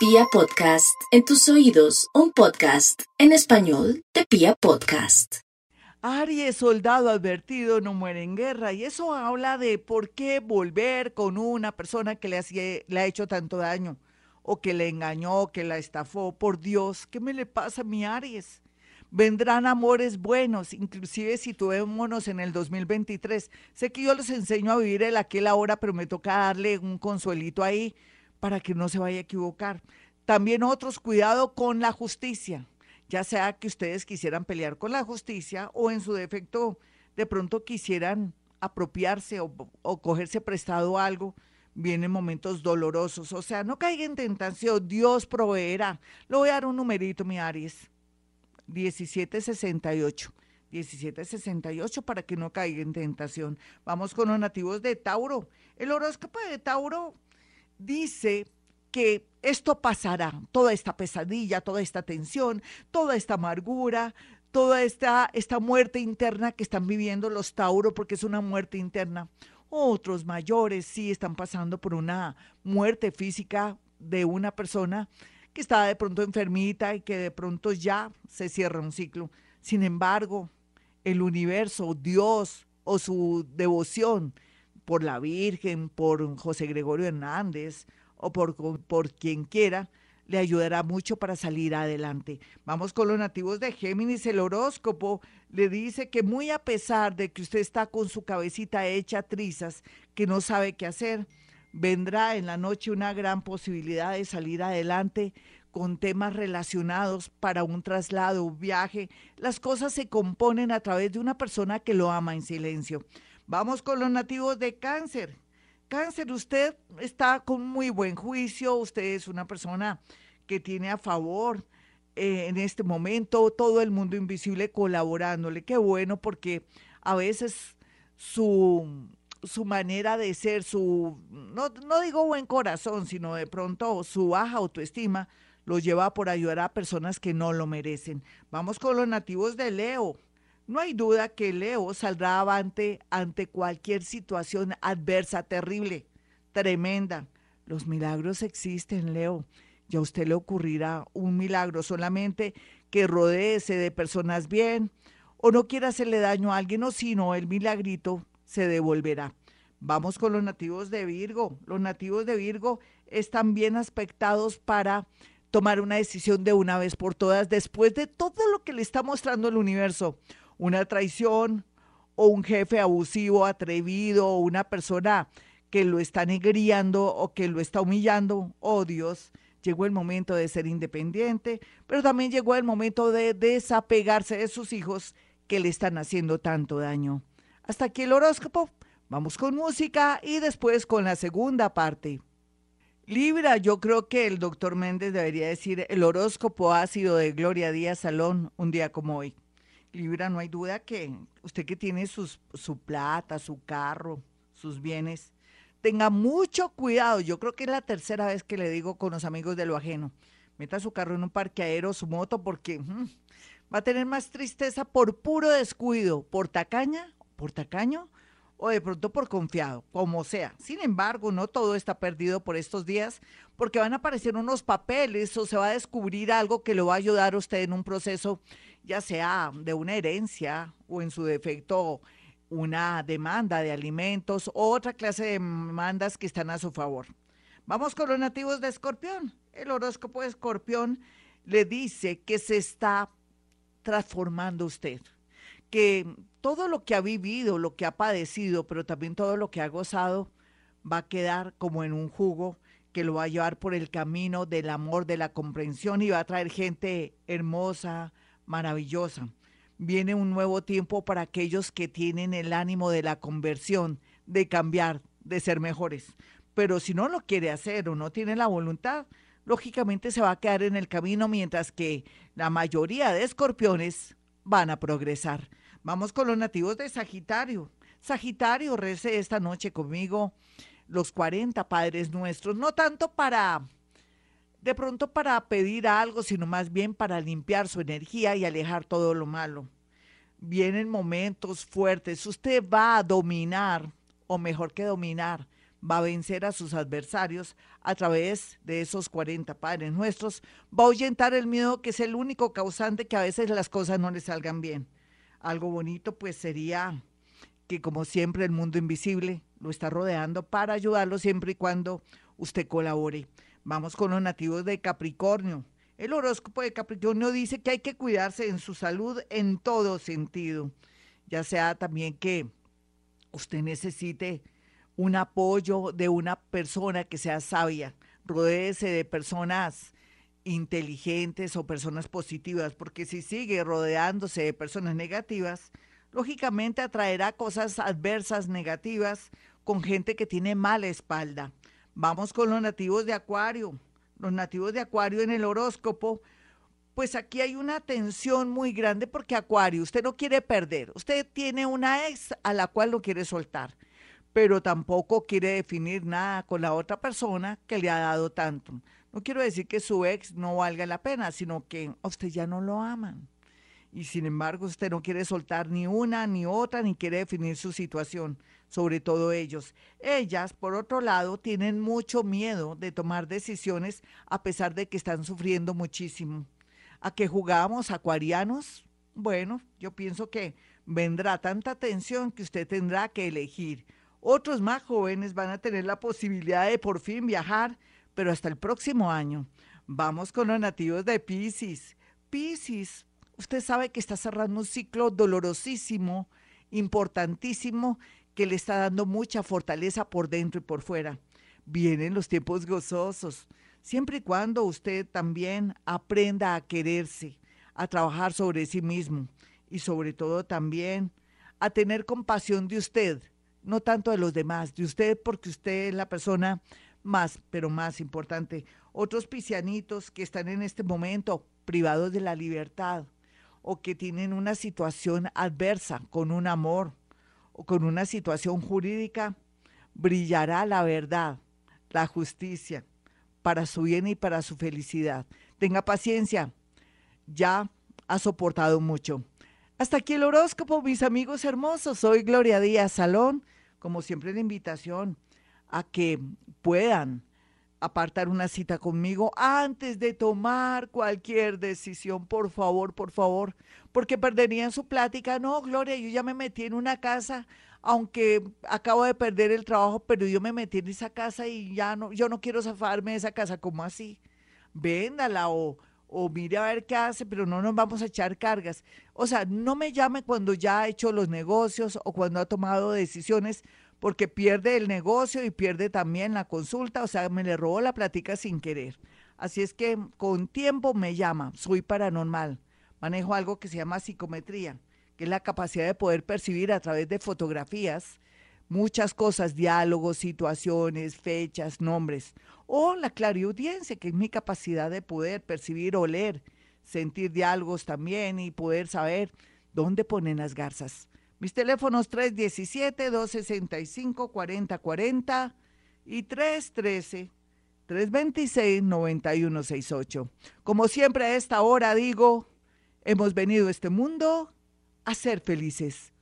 Pia Podcast, en tus oídos, un podcast en español de Pia Podcast. Aries, soldado advertido, no muere en guerra. Y eso habla de por qué volver con una persona que le, ha hecho tanto daño, o que le engañó, que la estafó. Por Dios, ¿qué me le pasa a mi Aries? Vendrán amores buenos, inclusive si tuvémonos en el 2023. Sé que yo les enseño a vivir el aquel ahora, pero me toca darle un consuelito ahí para que no se vaya a equivocar. También otros, cuidado con la justicia, ya sea que ustedes quisieran pelear con la justicia o en su defecto de pronto quisieran apropiarse o, cogerse prestado algo, vienen momentos dolorosos. O sea, no caiga en tentación, Dios proveerá. Le voy a dar un numerito, mi Aries. 1768. 1768 para que no caiga en tentación. Vamos con los nativos de Tauro. El horóscopo de Tauro dice que esto pasará, toda esta pesadilla, toda esta tensión, toda esta amargura, toda esta, esta muerte interna que están viviendo los Tauro, porque es una muerte interna. Otros mayores sí están pasando por una muerte física de una persona que está de pronto enfermita y que de pronto ya se cierra un ciclo. Sin embargo, el universo, Dios o su devoción por la Virgen, por José Gregorio Hernández o por, por quien quiera, le ayudará mucho para salir adelante. Vamos con los nativos de Géminis. El horóscopo le dice que muy a pesar de que usted está con su cabecita hecha trizas, que no sabe qué hacer, vendrá en la noche una gran posibilidad de salir adelante con temas relacionados para un traslado, un viaje. Las cosas se componen a través de una persona que lo ama en silencio. Vamos con los nativos de cáncer. Cáncer, usted está con muy buen juicio, usted es una persona que tiene a favor eh, en este momento todo el mundo invisible colaborándole. Qué bueno porque a veces su, su manera de ser, su, no, no digo buen corazón, sino de pronto su baja autoestima lo lleva por ayudar a personas que no lo merecen. Vamos con los nativos de Leo. No hay duda que Leo saldrá avante ante cualquier situación adversa, terrible, tremenda. Los milagros existen, Leo. Ya a usted le ocurrirá un milagro solamente que rodeese de personas bien o no quiera hacerle daño a alguien o si no, el milagrito se devolverá. Vamos con los nativos de Virgo. Los nativos de Virgo están bien aspectados para tomar una decisión de una vez por todas después de todo lo que le está mostrando el universo una traición o un jefe abusivo, atrevido, o una persona que lo está negriando o que lo está humillando, oh Dios, llegó el momento de ser independiente, pero también llegó el momento de desapegarse de sus hijos que le están haciendo tanto daño. Hasta aquí el horóscopo. Vamos con música y después con la segunda parte. Libra, yo creo que el doctor Méndez debería decir el horóscopo ha sido de Gloria Díaz Salón un día como hoy. Libra, no hay duda que usted que tiene su plata, su carro, sus bienes, tenga mucho cuidado. Yo creo que es la tercera vez que le digo con los amigos de lo ajeno. Meta su carro en un parqueadero, su moto, porque mm, va a tener más tristeza por puro descuido, por tacaña, por tacaño o de pronto por confiado, como sea. Sin embargo, no todo está perdido por estos días, porque van a aparecer unos papeles o se va a descubrir algo que lo va a ayudar a usted en un proceso ya sea de una herencia o en su defecto una demanda de alimentos o otra clase de demandas que están a su favor. Vamos con los nativos de Escorpión. El horóscopo de Escorpión le dice que se está transformando usted, que todo lo que ha vivido, lo que ha padecido, pero también todo lo que ha gozado, va a quedar como en un jugo que lo va a llevar por el camino del amor, de la comprensión y va a traer gente hermosa, maravillosa. Viene un nuevo tiempo para aquellos que tienen el ánimo de la conversión, de cambiar, de ser mejores. Pero si no lo quiere hacer o no tiene la voluntad, lógicamente se va a quedar en el camino mientras que la mayoría de escorpiones van a progresar. Vamos con los nativos de Sagitario. Sagitario, rece esta noche conmigo los 40 padres nuestros, no tanto para de pronto para pedir algo, sino más bien para limpiar su energía y alejar todo lo malo. Vienen momentos fuertes, usted va a dominar, o mejor que dominar, va a vencer a sus adversarios a través de esos 40 padres nuestros, va a ahuyentar el miedo que es el único causante que a veces las cosas no le salgan bien. Algo bonito pues sería que como siempre el mundo invisible lo está rodeando para ayudarlo siempre y cuando usted colabore. Vamos con los nativos de Capricornio. El horóscopo de Capricornio dice que hay que cuidarse en su salud en todo sentido, ya sea también que usted necesite un apoyo de una persona que sea sabia, rodéese de personas inteligentes o personas positivas, porque si sigue rodeándose de personas negativas, lógicamente atraerá cosas adversas, negativas, con gente que tiene mala espalda. Vamos con los nativos de Acuario. Los nativos de Acuario en el horóscopo, pues aquí hay una tensión muy grande porque Acuario, usted no quiere perder. Usted tiene una ex a la cual no quiere soltar, pero tampoco quiere definir nada con la otra persona que le ha dado tanto. No quiero decir que su ex no valga la pena, sino que usted ya no lo aman. Y sin embargo, usted no quiere soltar ni una ni otra, ni quiere definir su situación sobre todo ellos. Ellas, por otro lado, tienen mucho miedo de tomar decisiones a pesar de que están sufriendo muchísimo. ¿A qué jugamos, acuarianos? Bueno, yo pienso que vendrá tanta tensión que usted tendrá que elegir. Otros más jóvenes van a tener la posibilidad de por fin viajar, pero hasta el próximo año. Vamos con los nativos de Pisces. Pisces, usted sabe que está cerrando un ciclo dolorosísimo, importantísimo, que le está dando mucha fortaleza por dentro y por fuera. Vienen los tiempos gozosos, siempre y cuando usted también aprenda a quererse, a trabajar sobre sí mismo y sobre todo también a tener compasión de usted, no tanto de los demás, de usted porque usted es la persona más, pero más importante. Otros piscianitos que están en este momento privados de la libertad o que tienen una situación adversa con un amor, con una situación jurídica, brillará la verdad, la justicia, para su bien y para su felicidad. Tenga paciencia, ya ha soportado mucho. Hasta aquí el horóscopo, mis amigos hermosos. Soy Gloria Díaz Salón. Como siempre, la invitación a que puedan apartar una cita conmigo antes de tomar cualquier decisión, por favor, por favor, porque perderían su plática. No, Gloria, yo ya me metí en una casa, aunque acabo de perder el trabajo, pero yo me metí en esa casa y ya no, yo no quiero zafarme de esa casa, ¿cómo así? Véndala o, o mire a ver qué hace, pero no nos vamos a echar cargas. O sea, no me llame cuando ya ha hecho los negocios o cuando ha tomado decisiones, porque pierde el negocio y pierde también la consulta, o sea, me le robó la plática sin querer. Así es que con tiempo me llama, soy paranormal, manejo algo que se llama psicometría, que es la capacidad de poder percibir a través de fotografías muchas cosas, diálogos, situaciones, fechas, nombres, o la clariaudiencia, que es mi capacidad de poder percibir, oler, sentir diálogos también y poder saber dónde ponen las garzas. Mis teléfonos 317-265-4040 y 313-326-9168. Como siempre a esta hora digo, hemos venido a este mundo a ser felices.